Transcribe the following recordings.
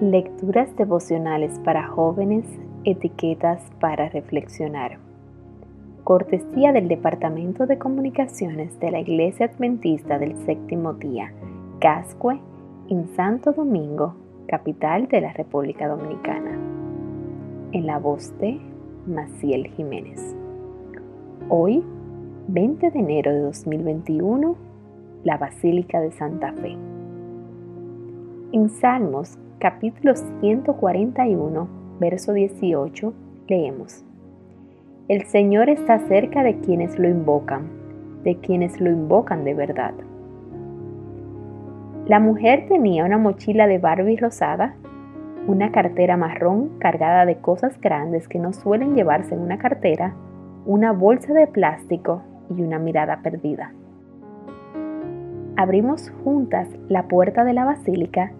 Lecturas devocionales para jóvenes, etiquetas para reflexionar. Cortesía del Departamento de Comunicaciones de la Iglesia Adventista del Séptimo Día, Cascue, en Santo Domingo, capital de la República Dominicana. En la voz de Maciel Jiménez. Hoy, 20 de enero de 2021, la Basílica de Santa Fe. En Salmos capítulo 141, verso 18, leemos. El Señor está cerca de quienes lo invocan, de quienes lo invocan de verdad. La mujer tenía una mochila de Barbie rosada, una cartera marrón cargada de cosas grandes que no suelen llevarse en una cartera, una bolsa de plástico y una mirada perdida. Abrimos juntas la puerta de la basílica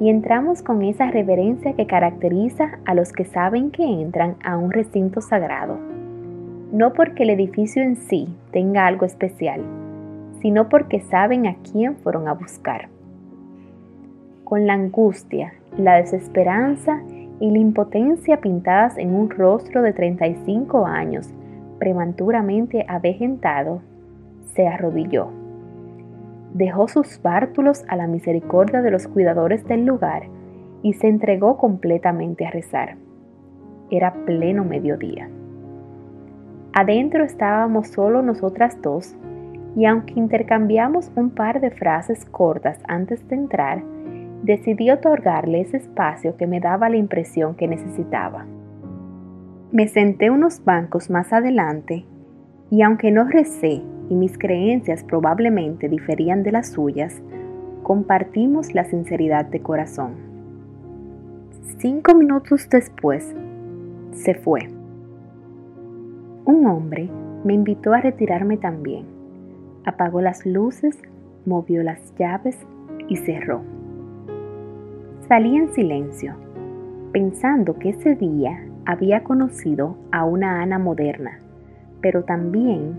y entramos con esa reverencia que caracteriza a los que saben que entran a un recinto sagrado. No porque el edificio en sí tenga algo especial, sino porque saben a quién fueron a buscar. Con la angustia, la desesperanza y la impotencia pintadas en un rostro de 35 años, prematuramente avejentado, se arrodilló dejó sus bártulos a la misericordia de los cuidadores del lugar y se entregó completamente a rezar. Era pleno mediodía. Adentro estábamos solo nosotras dos y aunque intercambiamos un par de frases cortas antes de entrar, decidí otorgarle ese espacio que me daba la impresión que necesitaba. Me senté unos bancos más adelante y aunque no recé y mis creencias probablemente diferían de las suyas, compartimos la sinceridad de corazón. Cinco minutos después, se fue. Un hombre me invitó a retirarme también. Apagó las luces, movió las llaves y cerró. Salí en silencio, pensando que ese día había conocido a una Ana moderna, pero también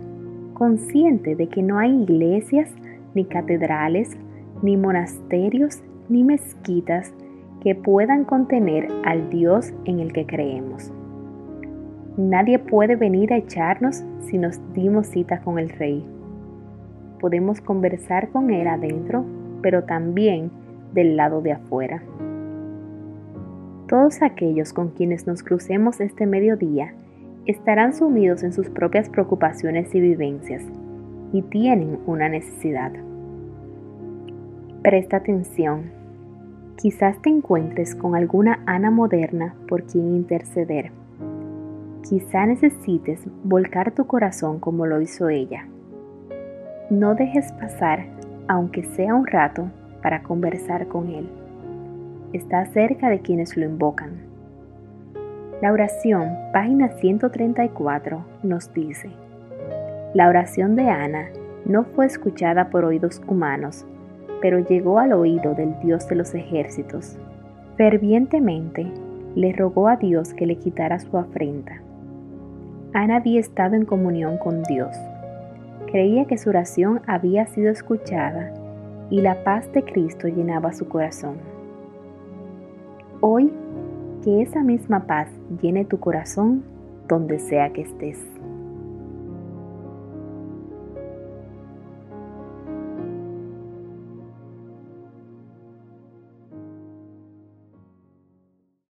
consciente de que no hay iglesias, ni catedrales, ni monasterios, ni mezquitas que puedan contener al Dios en el que creemos. Nadie puede venir a echarnos si nos dimos cita con el Rey. Podemos conversar con Él adentro, pero también del lado de afuera. Todos aquellos con quienes nos crucemos este mediodía estarán sumidos en sus propias preocupaciones y vivencias y tienen una necesidad. Presta atención. Quizás te encuentres con alguna Ana moderna por quien interceder. Quizá necesites volcar tu corazón como lo hizo ella. No dejes pasar, aunque sea un rato, para conversar con él. Está cerca de quienes lo invocan la oración, página 134, nos dice, La oración de Ana no fue escuchada por oídos humanos, pero llegó al oído del Dios de los ejércitos. Fervientemente le rogó a Dios que le quitara su afrenta. Ana había estado en comunión con Dios. Creía que su oración había sido escuchada y la paz de Cristo llenaba su corazón. Hoy que esa misma paz llene tu corazón donde sea que estés.